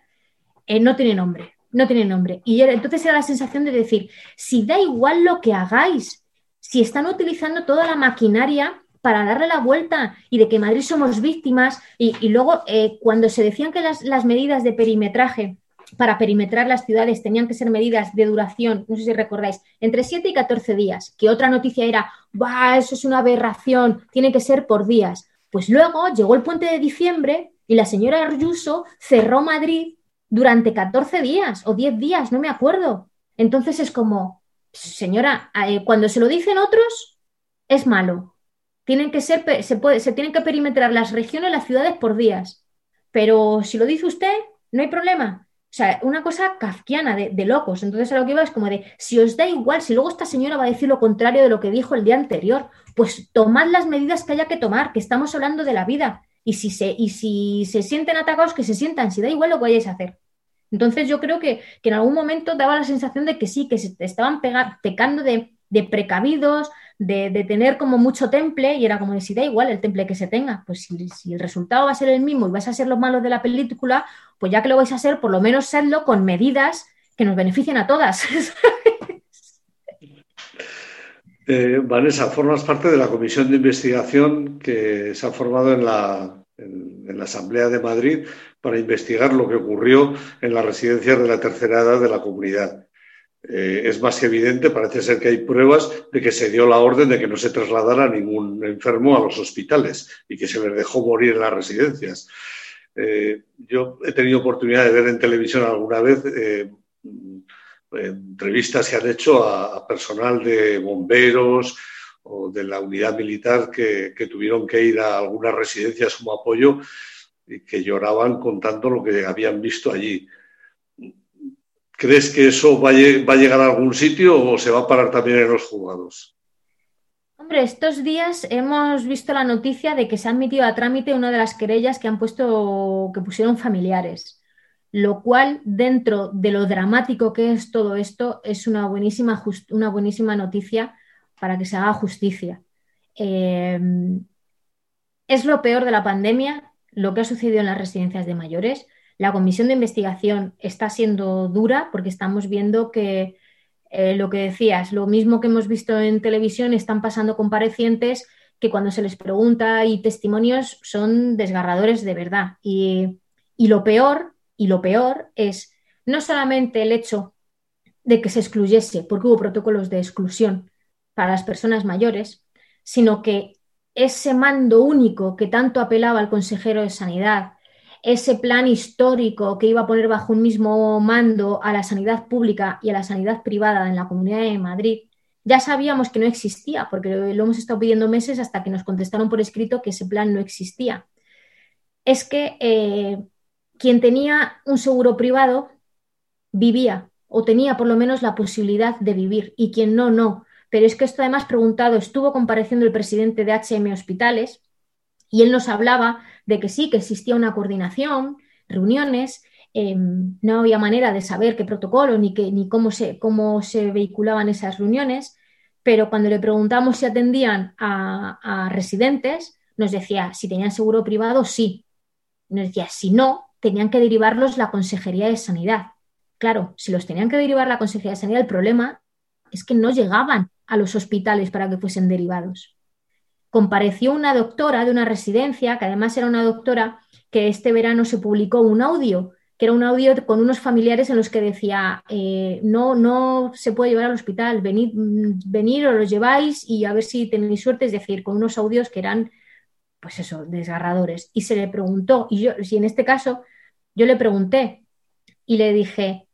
eh, no tiene nombre, no tiene nombre. Y entonces era la sensación de decir, si da igual lo que hagáis, si están utilizando toda la maquinaria para darle la vuelta y de que Madrid somos víctimas. Y, luego, eh, cuando se decían que las, medidas de perimetraje para perimetrar las ciudades tenían que ser medidas de duración, no sé si recordáis, entre 7 y 14 días, que otra noticia era, va, eso es una aberración, tiene que ser por días. Pues luego llegó el puente de diciembre y la señora Ayuso cerró Madrid durante 14 días o 10 días, no me acuerdo. Entonces es como, señora, eh, cuando se lo dicen otros, es malo. Tienen que ser, se, puede, se tienen que perimetrar las regiones, las ciudades por días. Pero si lo dice usted, no hay problema. O sea, una cosa kafkiana de, de, locos. Entonces a lo que iba es como de, si os da igual, si luego esta señora va a decir lo contrario de lo que dijo el día anterior, pues tomad las medidas que haya que tomar, que estamos hablando de la vida. Y si se, y si se sienten atacados, que se sientan, si da igual lo que vayáis a hacer. Entonces yo creo que, en algún momento daba la sensación de que sí, que se estaban pecando de, de precavidos, de, tener como mucho temple y era como decir, da igual el temple que se tenga, pues si, el resultado va a ser el mismo y vais a ser los malos de la película, pues ya que lo vais a hacer, por lo menos serlo con medidas que nos beneficien a todas. Eh, Vanessa, formas parte de la comisión de investigación que se ha formado en la, en la Asamblea de Madrid para investigar lo que ocurrió en las residencias de la tercera edad de la comunidad. Eh, es más que evidente, parece ser que hay pruebas de que se dio la orden de que no se trasladara ningún enfermo a los hospitales y que se les dejó morir en las residencias. Eh, yo he tenido oportunidad de ver en televisión alguna vez eh, entrevistas que han hecho a, personal de bomberos o de la unidad militar que, que tuvieron que ir a algunas residencias como apoyo y que lloraban contando lo que habían visto allí. ¿Crees que eso va a, llegar a algún sitio o se va a parar también en los juzgados? Hombre, estos días hemos visto la noticia de que se ha admitido a trámite una de las querellas que han puesto, que pusieron familiares, lo cual, dentro de lo dramático que es todo esto, es una buenísima, una buenísima noticia para que se haga justicia. Eh, es lo peor de la pandemia, lo que ha sucedido en las residencias de mayores la comisión de investigación está siendo dura porque estamos viendo que eh, lo que decías, lo mismo que hemos visto en televisión, están pasando comparecientes que cuando se les pregunta y testimonios son desgarradores de verdad. Y, y lo peor, y lo peor es no solamente el hecho de que se excluyese, porque hubo protocolos de exclusión para las personas mayores, sino que ese mando único que tanto apelaba al consejero de Sanidad, ese plan histórico que iba a poner bajo un mismo mando a la sanidad pública y a la sanidad privada en la Comunidad de Madrid, ya sabíamos que no existía, porque lo hemos estado pidiendo meses hasta que nos contestaron por escrito que ese plan no existía. Es que eh, quien tenía un seguro privado vivía o tenía por lo menos la posibilidad de vivir y quien no, no. Pero es que esto además preguntado, estuvo compareciendo el presidente de HM Hospitales y él nos hablaba de que sí, que existía una coordinación, reuniones, em, no había manera de saber qué protocolo ni, ni cómo, se, cómo se vehiculaban esas reuniones, pero cuando le preguntamos si atendían a, residentes, nos decía si tenían seguro privado, sí. Nos decía si no, tenían que derivarlos la Consejería de Sanidad. Claro, si los tenían que derivar la Consejería de Sanidad, el problema es que no llegaban a los hospitales para que fuesen derivados compareció una doctora de una residencia, que además era una doctora que este verano se publicó un audio, que era un audio con unos familiares en los que decía, eh, no, no se puede llevar al hospital, venid, venir o los lleváis y a ver si tenéis suerte, es decir, con unos audios que eran, pues eso, desgarradores. Y se le preguntó, y yo, si en este caso, yo le pregunté y le dije,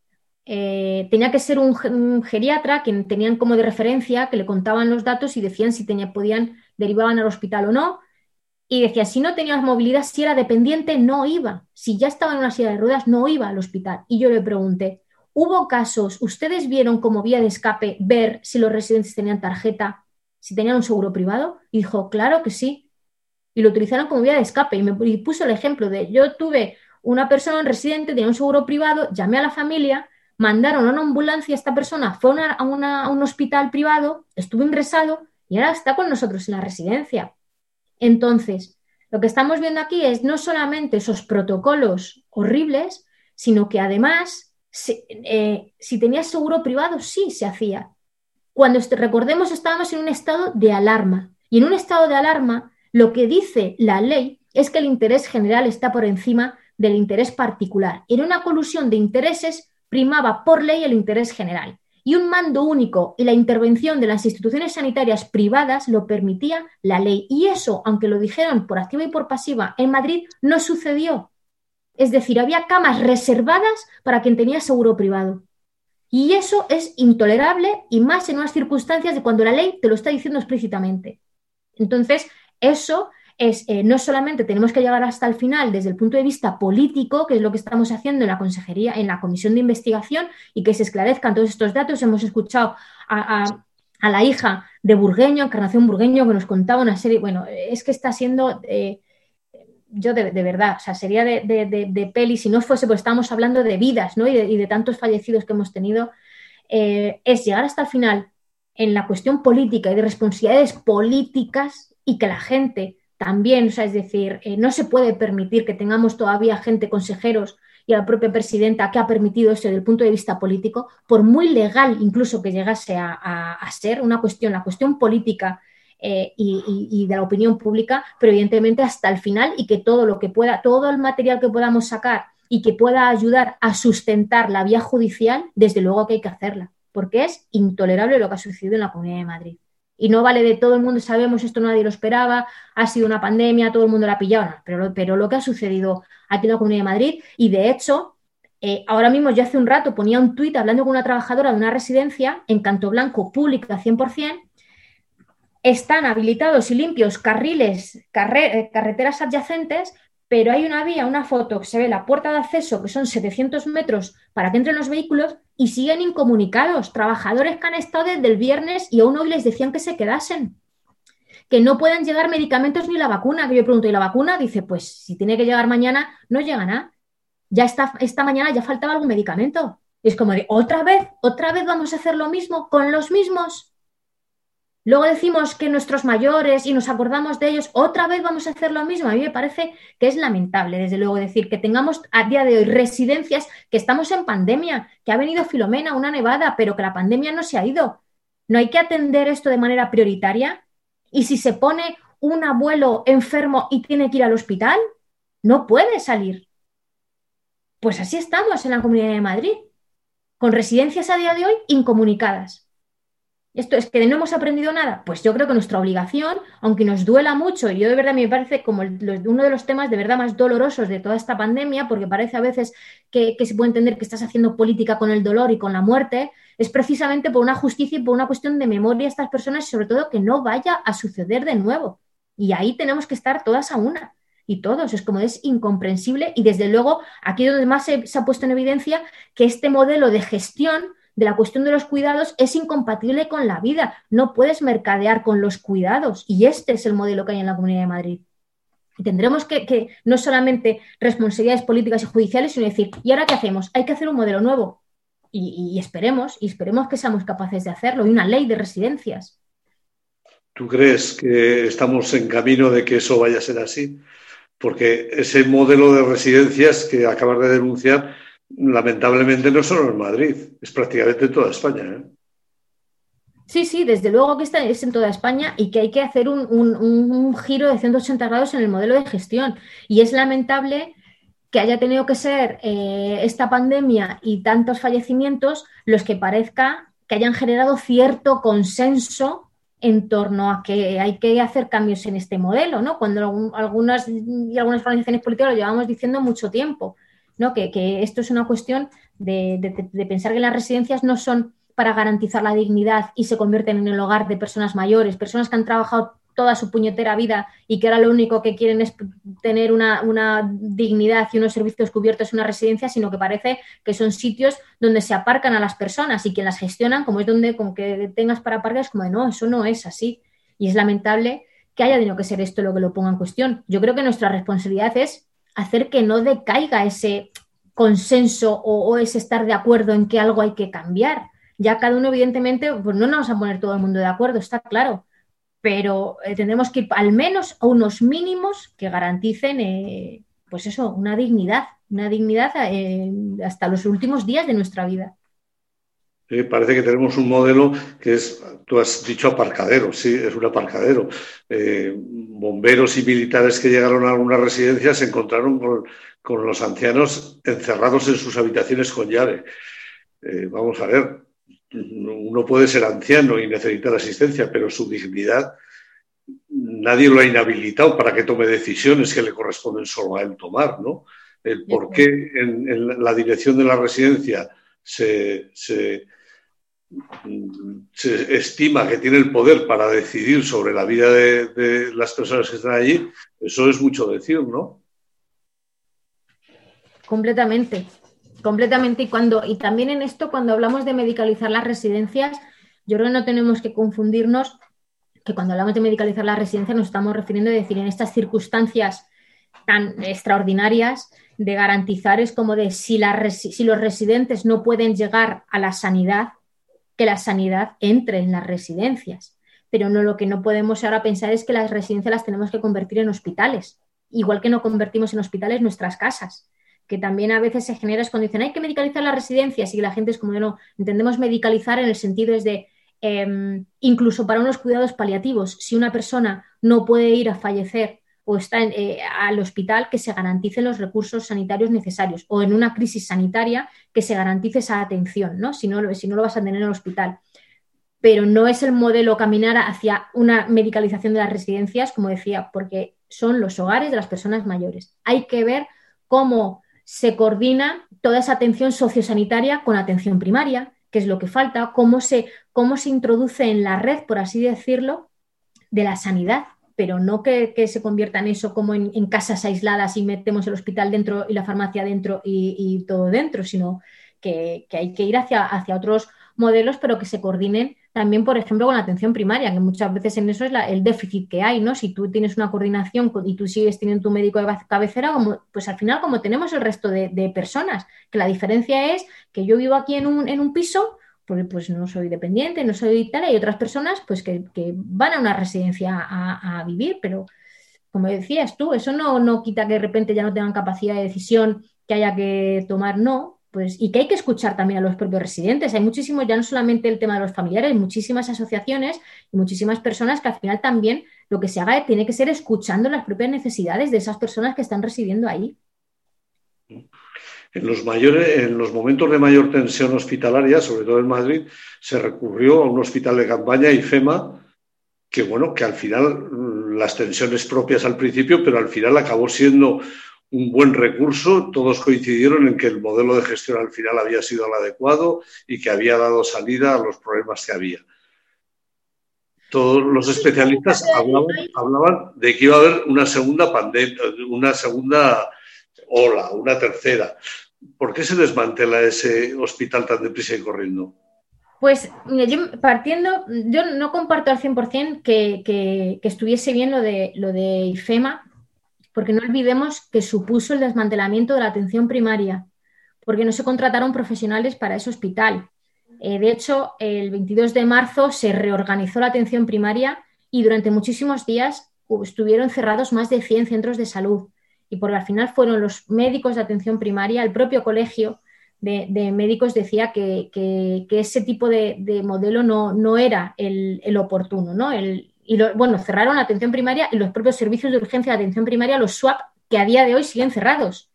eh, tenía que ser un, geriatra, que tenían como de referencia, que le contaban los datos y decían si tenía, podían derivaban al hospital o no. Y decía, si no tenías movilidad, si era dependiente, no iba. Si ya estaba en una silla de ruedas, no iba al hospital. Y yo le pregunté, ¿hubo casos, ustedes vieron como vía de escape ver si los residentes tenían tarjeta? si tenían un seguro privado? Y dijo, claro que sí. Y lo utilizaron como vía de escape. Y me puso el ejemplo de, yo tuve una persona en residente, tenía un seguro privado, llamé a la familia, mandaron a una ambulancia, esta persona fue a, un hospital privado, estuvo ingresado y ahora está con nosotros en la residencia. Entonces, lo que estamos viendo aquí es no solamente esos protocolos horribles, sino que además, si, eh, si tenías seguro privado, sí se hacía. Cuando recordemos, estábamos en un estado de alarma. Y en un estado de alarma, lo que dice la ley es que el interés general está por encima del interés particular. En una colusión de intereses primaba por ley el interés general y un mando único y la intervención de las instituciones sanitarias privadas lo permitía la ley. Y eso, aunque lo dijeron por activa y por pasiva en Madrid, no sucedió. Es decir, había camas reservadas para quien tenía seguro privado. Y eso es intolerable y más en unas circunstancias de cuando la ley te lo está diciendo explícitamente. Entonces, eso es eh, no solamente tenemos que llegar hasta el final desde el punto de vista político, que es lo que estamos haciendo en la consejería, en la comisión de investigación, y que se esclarezcan todos estos datos. Hemos escuchado a, la hija de Burgueño, Encarnación Burgueño, que nos contaba una serie. Bueno, es que está siendo. Eh, yo de, verdad, o sea, sería de, peli, si no fuese, pues estamos hablando de vidas, ¿no? Y de, tantos fallecidos que hemos tenido, eh, es llegar hasta el final en la cuestión política y de responsabilidades políticas y que la gente también, o sea, es decir, eh, no se puede permitir que tengamos todavía gente, consejeros y a la propia presidenta que ha permitido eso desde el punto de vista político, por muy legal incluso que llegase a, ser una cuestión, la cuestión política eh, y, de la opinión pública, pero evidentemente hasta el final y que todo lo que pueda, todo el material que podamos sacar y que pueda ayudar a sustentar la vía judicial, desde luego que hay que hacerla, porque es intolerable lo que ha sucedido en la Comunidad de Madrid. Y no vale de todo el mundo, sabemos, esto nadie lo esperaba, ha sido una pandemia, todo el mundo la ha pillado, pero, pero lo que ha sucedido aquí en la Comunidad de Madrid, y de hecho, eh, ahora mismo yo hace un rato ponía un tuit hablando con una trabajadora de una residencia en Canto Blanco, pública 100%, están habilitados y limpios carriles, eh, carreteras adyacentes, pero hay una vía, una foto se ve la puerta de acceso, que son 700 metros para que entren los vehículos, y siguen incomunicados. Trabajadores que han estado desde el viernes y aún hoy les decían que se quedasen. Que no pueden llegar medicamentos ni la vacuna. Que yo pregunto, ¿y la vacuna? Dice, pues si tiene que llegar mañana, no llega nada. Ya está, esta mañana ya faltaba algún medicamento. Es como de, otra vez, otra vez vamos a hacer lo mismo con los mismos. Luego decimos que nuestros mayores y nos acordamos de ellos, otra vez vamos a hacer lo mismo. A mí me parece que es lamentable, desde luego, decir que tengamos a día de hoy residencias que estamos en pandemia, que ha venido Filomena, una nevada, pero que la pandemia no se ha ido. ¿No hay que atender esto de manera prioritaria? Y si se pone un abuelo enfermo y tiene que ir al hospital, no puede salir. Pues así estamos en la Comunidad de Madrid, con residencias a día de hoy incomunicadas. Esto es que no hemos aprendido nada. Pues yo creo que nuestra obligación, aunque nos duela mucho, y yo de verdad me parece como uno de los temas de verdad más dolorosos de toda esta pandemia, porque parece a veces que, se puede entender que estás haciendo política con el dolor y con la muerte, es precisamente por una justicia y por una cuestión de memoria a estas personas, y sobre todo que no vaya a suceder de nuevo. Y ahí tenemos que estar todas a una y todos. Es como es incomprensible y desde luego aquí donde más se, ha puesto en evidencia que este modelo de gestión de la cuestión de los cuidados es incompatible con la vida. No puedes mercadear con los cuidados y este es el modelo que hay en la Comunidad de Madrid. Y tendremos que, no solamente responsabilidades políticas y judiciales, sino decir, ¿y ahora qué hacemos? Hay que hacer un modelo nuevo. Y, esperemos, y esperemos que seamos capaces de hacerlo. Y una ley de residencias. ¿Tú crees que estamos en camino de que eso vaya a ser así? Porque ese modelo de residencias que acabas de denunciar lamentablemente no solo en Madrid, es prácticamente en toda España. ¿eh? Sí, sí, desde luego que está, es en toda España y que hay que hacer un, giro de 180 grados en el modelo de gestión. Y es lamentable que haya tenido que ser eh, esta pandemia y tantos fallecimientos los que parezca que hayan generado cierto consenso en torno a que hay que hacer cambios en este modelo, ¿no? Cuando algunas y algunas organizaciones políticas lo llevamos diciendo mucho tiempo. ¿No? Que, esto es una cuestión de, pensar que las residencias no son para garantizar la dignidad y se convierten en el hogar de personas mayores, personas que han trabajado toda su puñetera vida y que ahora lo único que quieren es tener una, dignidad y unos servicios cubiertos en una residencia, sino que parece que son sitios donde se aparcan a las personas y quien las gestionan, como es donde con que tengas para aparcar, es como de no, eso no es así. Y es lamentable que haya tenido que ser esto lo que lo ponga en cuestión. Yo creo que nuestra responsabilidad es hacer que no decaiga ese consenso o, ese estar de acuerdo en que algo hay que cambiar. Ya cada uno, evidentemente, pues no nos vamos a poner todo el mundo de acuerdo, está claro, pero eh, tendremos que ir al menos a unos mínimos que garanticen, eh, pues eso, una dignidad, una dignidad eh, hasta los últimos días de nuestra vida parece que tenemos un modelo que es, tú has dicho aparcadero, sí, es un aparcadero. Eh, bomberos y militares que llegaron a alguna residencia se encontraron con, los ancianos encerrados en sus habitaciones con llave. Eh, vamos a ver, uno puede ser anciano y necesitar asistencia, pero su dignidad nadie lo ha inhabilitado para que tome decisiones que le corresponden solo a él tomar, ¿no? El por qué en, la dirección de la residencia se, se estima que tiene el poder para decidir sobre la vida de, las personas que están allí, eso es mucho decir, ¿no? Completamente, completamente. Y cuando, y también en esto, cuando hablamos de medicalizar las residencias, yo creo que no tenemos que confundirnos que cuando hablamos de medicalizar las residencias nos estamos refiriendo a decir en estas circunstancias tan extraordinarias de garantizar es como de si, si los residentes no pueden llegar a la sanidad, que la sanidad entre en las residencias. Pero no lo que no podemos ahora pensar es que las residencias las tenemos que convertir en hospitales, igual que no convertimos en hospitales nuestras casas, que también a veces se genera esa condición, hay que medicalizar las residencias y la gente es como yo no, entendemos medicalizar en el sentido es de em, incluso para unos cuidados paliativos, si una persona no puede ir a fallecer o está eh, al hospital, que se garanticen los recursos sanitarios necesarios o en una crisis sanitaria que se garantice esa atención, ¿no? Si no, si no lo vas a tener en el hospital. Pero no es el modelo caminar hacia una medicalización de las residencias, como decía, porque son los hogares de las personas mayores. Hay que ver cómo se coordina toda esa atención sociosanitaria con atención primaria, que es lo que falta, cómo se, cómo se introduce en la red, por así decirlo, de la sanidad pero no que, se convierta en eso como en, casas aisladas y metemos el hospital dentro y la farmacia dentro y, todo dentro, sino que, hay que ir hacia, hacia otros modelos, pero que se coordinen también, por ejemplo, con la atención primaria, que muchas veces en eso es el déficit que hay, ¿no? Si tú tienes una coordinación y tú sigues teniendo tu médico de cabecera, como, pues al final, como tenemos el resto de, de, personas, que la diferencia es que yo vivo aquí en un, en un piso, porque pues no soy dependiente, no soy tal, hay otras personas pues que, van a una residencia a, vivir, pero como decías tú, eso no, no quita que de repente ya no tengan capacidad de decisión que haya que tomar, no, pues, y que hay que escuchar también a los propios residentes. Hay muchísimos, ya no solamente el tema de los familiares, muchísimas asociaciones y muchísimas personas que al final también lo que se haga tiene que ser escuchando las propias necesidades de esas personas que están residiendo ahí. En los, mayores, en los momentos de mayor tensión hospitalaria, sobre todo en Madrid, se recurrió a un hospital de campaña, IFEMA, que bueno, que al final mm, las tensiones propias al principio, pero al final acabó siendo un buen recurso. Todos coincidieron en que el modelo de gestión al final había sido el adecuado y que había dado salida a los problemas que había. Todos los especialistas hablaban, hablaban de que iba a haber una segunda pandemia, una segunda ola, una tercera. ¿Por qué se desmantela ese hospital tan deprisa y corriendo? Pues yo partiendo, yo no comparto al 100% que, que, que estuviese bien lo de, lo de IFEMA, porque no olvidemos que supuso el desmantelamiento de la atención primaria, porque no se contrataron profesionales para ese hospital. Eh, de hecho, el 22 de marzo se reorganizó la atención primaria y durante muchísimos días estuvieron cerrados más de 100 centros de salud y porque al final fueron los médicos de atención primaria, el propio colegio de, médicos decía que, ese tipo de, modelo no, no era el, oportuno, ¿no? y bueno, cerraron la atención primaria y los propios servicios de urgencia de atención primaria, los SWAP, que a día de hoy siguen cerrados.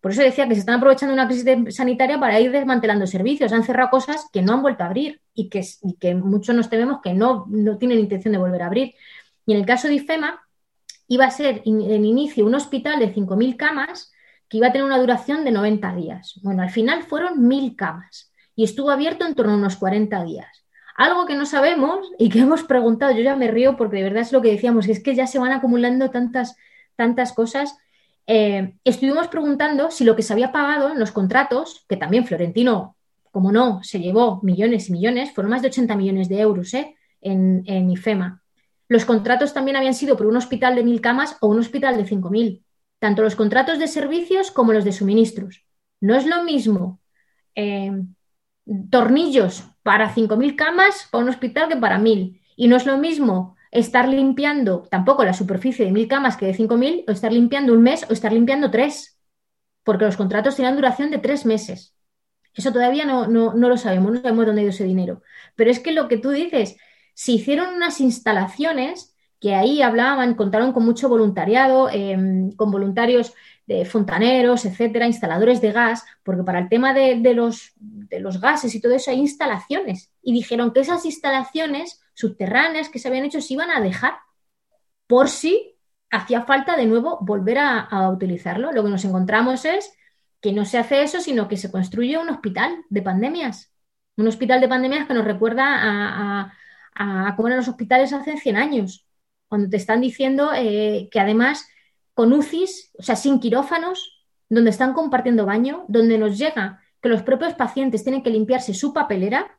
Por eso decía que se están aprovechando una crisis sanitaria para ir desmantelando servicios. Han cerrado cosas que no han vuelto a abrir y que, y que muchos nos tememos que no, no tienen intención de volver a abrir. Y en el caso de IFEMA, iba a ser en inicio un hospital de 5.000 camas que iba a tener una duración de 90 días. Bueno, al final fueron 1.000 camas y estuvo abierto en torno a unos 40 días. Algo que no sabemos y que hemos preguntado, yo ya me río porque de verdad es lo que decíamos, es que ya se van acumulando tantas, tantas cosas. Eh, estuvimos preguntando si lo que se había pagado en los contratos, que también Florentino, como no, se llevó millones y millones, fueron más de 80 millones de euros ¿eh? en, en IFEMA los contratos también habían sido por un hospital de mil camas o un hospital de cinco mil, tanto los contratos de servicios como los de suministros. No es lo mismo eh, tornillos para cinco mil camas para un hospital que para mil. Y no es lo mismo estar limpiando tampoco la superficie de mil camas que de cinco mil, o estar limpiando un mes o estar limpiando tres, porque los contratos tienen duración de tres meses. Eso todavía no, no, lo sabemos, no sabemos dónde ha ido ese dinero. Pero es que lo que tú dices, se hicieron unas instalaciones que ahí hablaban, contaron con mucho voluntariado, em, con voluntarios de fontaneros, etcétera, instaladores de gas, porque para el tema de, los, de los gases y todo eso hay instalaciones. Y dijeron que esas instalaciones subterráneas que se habían hecho se iban a dejar por si hacía falta de nuevo volver a utilizarlo. Lo que nos encontramos es que no se hace eso, sino que se construye un hospital de pandemias. Un hospital de pandemias que nos recuerda a, a, cómo eran los hospitales hace 100 años, cuando te están diciendo eh, que además con UCIs, o sea, sin quirófanos, donde están compartiendo baño, donde nos llega que los propios pacientes tienen que limpiarse su papelera,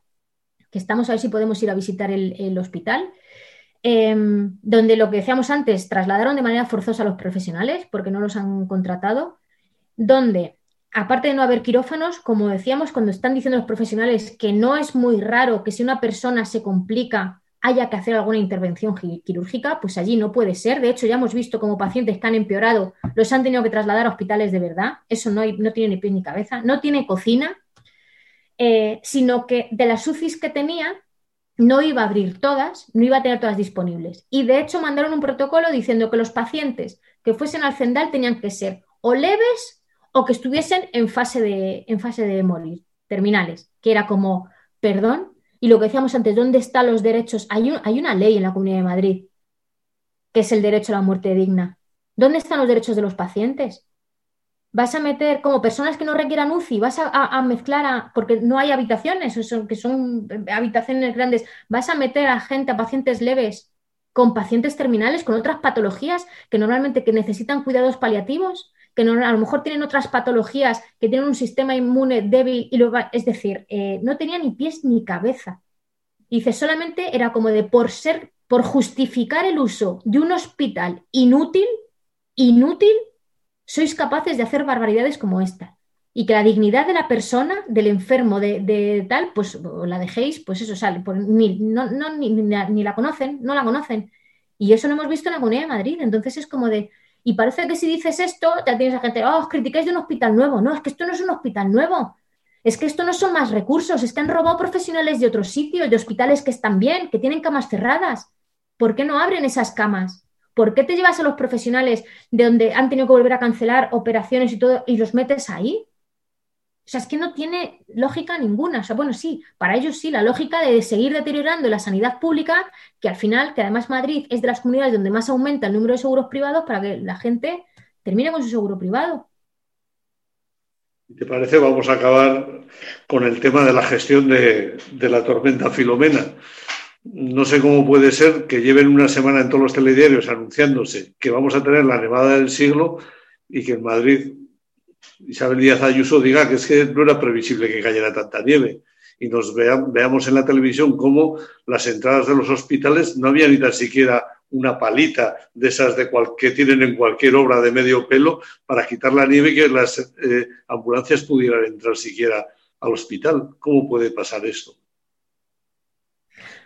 que estamos a ver si podemos ir a visitar el, hospital, em, donde lo que decíamos antes, trasladaron de manera forzosa a los profesionales porque no los han contratado, donde aparte de no haber quirófanos, como decíamos, cuando están diciendo los profesionales que no es muy raro que si una persona se complica haya que hacer alguna intervención quirúrgica, pues allí no puede ser. De hecho, ya hemos visto como pacientes que han empeorado los han tenido que trasladar a hospitales de verdad. Eso no, no tiene ni pie ni cabeza. No tiene cocina, eh, sino que de las UCIs que tenía no iba a abrir todas, no iba a tener todas disponibles. Y de hecho mandaron un protocolo diciendo que los pacientes que fuesen al CENDAL tenían que ser o leves o que estuviesen en fase de, en fase de morir, terminales, que era como, perdón, y lo que decíamos antes, ¿dónde están los derechos? Hay, hay una ley en la Comunidad de Madrid, que es el derecho a la muerte digna. ¿Dónde están los derechos de los pacientes? Vas a meter como personas que no requieran UCI, vas a, mezclar, a, porque no hay habitaciones, que son habitaciones grandes, vas a meter a gente, a pacientes leves, con pacientes terminales, con otras patologías que normalmente que necesitan cuidados paliativos que a lo mejor tienen otras patologías, que tienen un sistema inmune débil, y luego, es decir, eh, no tenía ni pies ni cabeza. Dice, solamente era como de por ser, por justificar el uso de un hospital inútil, inútil, sois capaces de hacer barbaridades como esta. Y que la dignidad de la persona, del enfermo, de, tal, pues la dejéis, pues eso sale, ni, no, ni, ni, la conocen, no la conocen. Y eso lo hemos visto en la Comunidad de Madrid. Entonces es como de, y parece que si dices esto, ya tienes a gente, oh, os criticáis de un hospital nuevo. No, es que esto no es un hospital nuevo. Es que esto no son más recursos, es que han robado profesionales de otros sitios, de hospitales que están bien, que tienen camas cerradas. ¿Por qué no abren esas camas? ¿Por qué te llevas a los profesionales de donde han tenido que volver a cancelar operaciones y todo y los metes ahí? O sea, es que no tiene lógica ninguna. O sea, bueno, sí, para ellos sí, la lógica de seguir deteriorando la sanidad pública, que al final, que además Madrid es de las comunidades donde más aumenta el número de seguros privados para que la gente termine con su seguro privado. ¿Te parece? Vamos a acabar con el tema de la gestión de, de la tormenta Filomena. No sé cómo puede ser que lleven una semana en todos los telediarios anunciándose que vamos a tener la nevada del siglo y que en Madrid Isabel Díaz Ayuso diga que es que no era previsible que cayera tanta nieve y nos veamos en la televisión cómo las entradas de los hospitales no había ni tan siquiera una palita de esas de que tienen en cualquier obra de medio pelo para quitar la nieve y que las eh, ambulancias pudieran entrar siquiera al hospital. ¿Cómo puede pasar esto?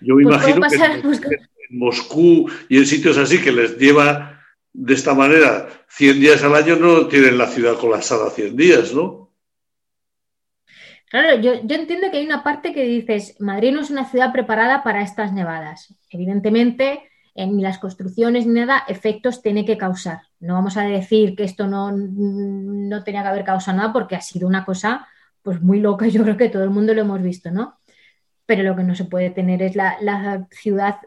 Yo me pues imagino que en Moscú y en sitios así que les lleva de esta manera 100 días al año no tienen la ciudad colapsada 100 días, ¿no? Claro, yo, entiendo que hay una parte que dices, Madrid no es una ciudad preparada para estas nevadas. Evidentemente, ni las construcciones ni nada, efectos tiene que causar. No vamos a decir que esto no, no tenía que haber causado nada porque ha sido una cosa pues muy loca yo creo que todo el mundo lo hemos visto, ¿no? Pero lo que no se puede tener es la, la ciudad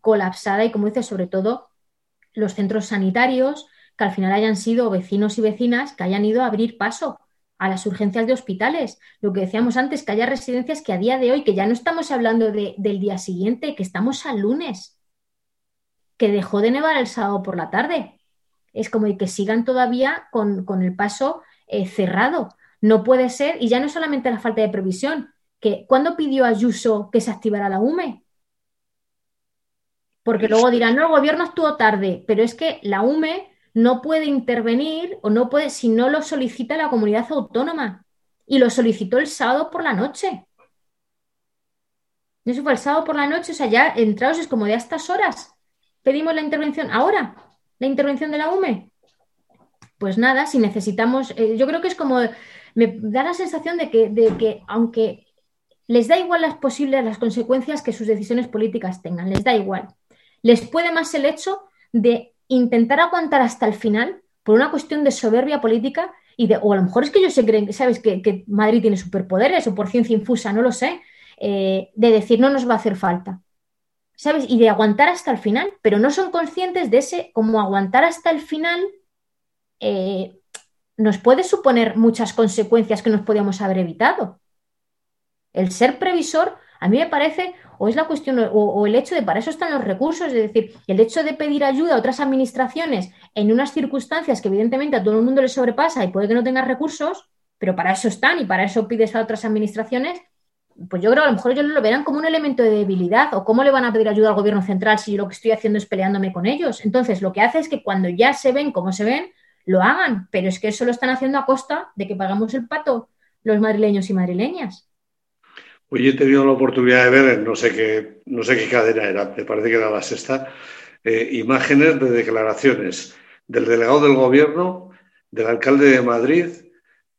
colapsada y, como dices, sobre todo los centros sanitarios, que al final hayan sido vecinos y vecinas que hayan ido a abrir paso a las urgencias de hospitales. Lo que decíamos antes, que haya residencias que a día de hoy, que ya no estamos hablando del día siguiente, que estamos al lunes, que dejó de nevar el sábado por la tarde. Es como que sigan todavía con, el paso eh, cerrado. No puede ser, y ya no solamente la falta de previsión, que cuando pidió Ayuso que se activara la UME, porque luego dirán, no, el gobierno actuó tarde, pero es que la UME no puede intervenir o no puede si no lo solicita la comunidad autónoma. Y lo solicitó el sábado por la noche. Eso fue el sábado por la noche, o sea, ya entrados es como de a estas horas. Pedimos la intervención ahora, la intervención de la UME. Pues nada, si necesitamos, eh, yo creo que es como, me da la sensación de que, de que aunque les da igual las posibles, las consecuencias que sus decisiones políticas tengan, les da igual. Les puede más el hecho de intentar aguantar hasta el final por una cuestión de soberbia política y de, o a lo mejor es que ellos se creen, ¿sabes? Que, Madrid tiene superpoderes o por ciencia infusa, no lo sé, eh, de decir no nos va a hacer falta. ¿Sabes? Y de aguantar hasta el final, pero no son conscientes de ese, como aguantar hasta el final eh, nos puede suponer muchas consecuencias que nos podíamos haber evitado. El ser previsor, a mí me parece, o es la cuestión, o, el hecho de para eso están los recursos, es decir, el hecho de pedir ayuda a otras administraciones en unas circunstancias que evidentemente a todo el mundo le sobrepasa y puede que no tenga recursos, pero para eso están y para eso pides a otras administraciones, pues yo creo que a lo mejor ellos lo verán como un elemento de debilidad o cómo le van a pedir ayuda al gobierno central si yo lo que estoy haciendo es peleándome con ellos. Entonces, lo que hace es que cuando ya se ven como se ven, lo hagan, pero es que eso lo están haciendo a costa de que pagamos el pato los madrileños y madrileñas. Hoy he tenido la oportunidad de ver, no sé qué, no sé qué cadena era, me parece que era la sexta, eh, imágenes de declaraciones del delegado del gobierno, del alcalde de Madrid,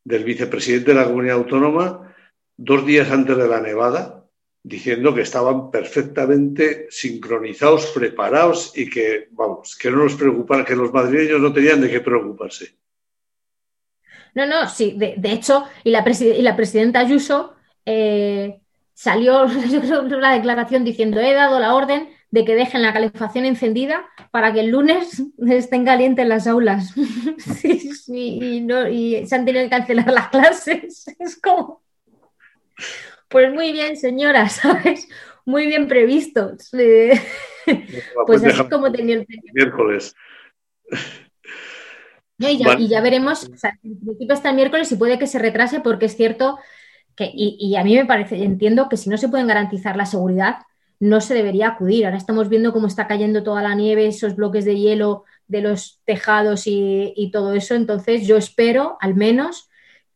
del vicepresidente de la comunidad autónoma dos días antes de la nevada, diciendo que estaban perfectamente sincronizados, preparados y que, vamos, que no nos preocupara, que los madrileños no tenían de qué preocuparse. No, no, sí, de, hecho, y la, y la, presidenta Ayuso eh, salió la declaración diciendo, he dado la orden de que dejen la calefacción encendida para que el lunes estén calientes las aulas. sí, sí, y, no, y se han tenido que cancelar las clases. Es como... Pues muy bien, señora, ¿sabes? Muy bien previsto. pues así como tenía el miércoles. Y ya, veremos, o sea, en principio está el miércoles y puede que se retrase porque es cierto y, a mí me parece, entiendo que si no se pueden garantizar la seguridad, no se debería acudir. Ahora estamos viendo cómo está cayendo toda la nieve, esos bloques de hielo de los tejados y, y todo eso. Entonces yo espero, al menos,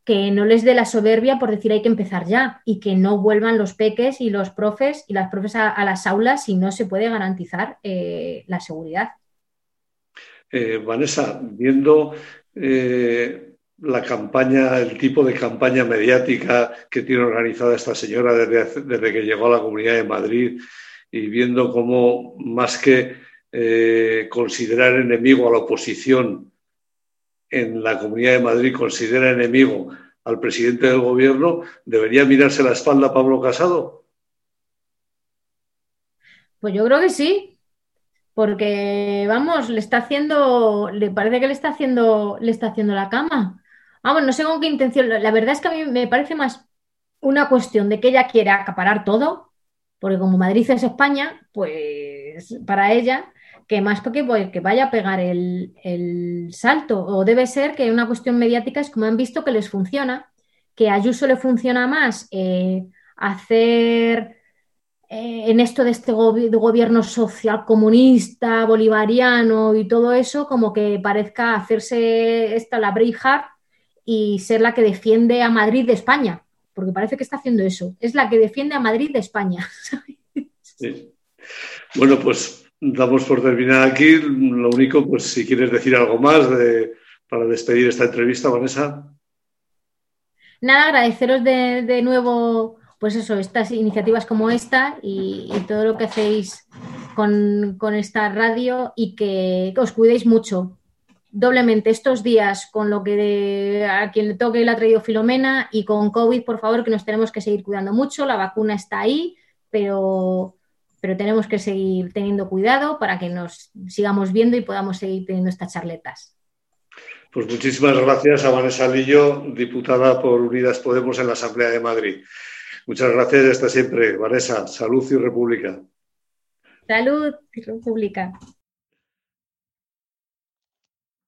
que no les dé la soberbia por decir hay que empezar ya y que no vuelvan los peques y los profes y las profes a, las aulas si no se puede garantizar eh, la seguridad. Eh, Vanessa, viendo eh, la campaña, el tipo de campaña mediática que tiene organizada esta señora desde, que llegó a la Comunidad de Madrid y viendo cómo más que considerar enemigo a la oposición en la Comunidad de Madrid considera enemigo al presidente del gobierno, ¿debería mirarse la espalda a Pablo Casado? Pues yo creo que sí, porque vamos, le está haciendo, le parece que le está haciendo, le está haciendo la cama. Vamos, no sé con qué intención. La verdad es que a mí me parece más una cuestión de que ella quiere acaparar todo, porque como Madrid es España, pues para ella que más porque que vaya a pegar el, salto. O debe ser que una cuestión mediática es como han visto que les funciona, que a Ayuso le funciona más eh, hacer eh, en esto de este gobierno social comunista, bolivariano y todo eso, como que parezca hacerse esta la Braveheart y ser la que defiende a Madrid de España, porque parece que está haciendo eso. Es la que defiende a Madrid de España. Bueno, pues damos por terminada aquí. Lo único, pues si quieres decir algo más para despedir esta entrevista, Vanessa. Nada, agradeceros de, nuevo, pues eso, estas iniciativas como esta y, todo lo que hacéis con, esta radio y que, os cuidéis mucho. Doblemente estos días con lo que a quien le toque le ha traído Filomena y con COVID, por favor, que nos tenemos que seguir cuidando mucho. La vacuna está ahí, pero pero tenemos que seguir teniendo cuidado para que nos sigamos viendo y podamos seguir teniendo estas charletas. Pues muchísimas gracias a Vanessa Lillo, diputada por Unidas Podemos en la Asamblea de Madrid. Muchas gracias y hasta siempre. Vanessa, salud y república. Salud y república.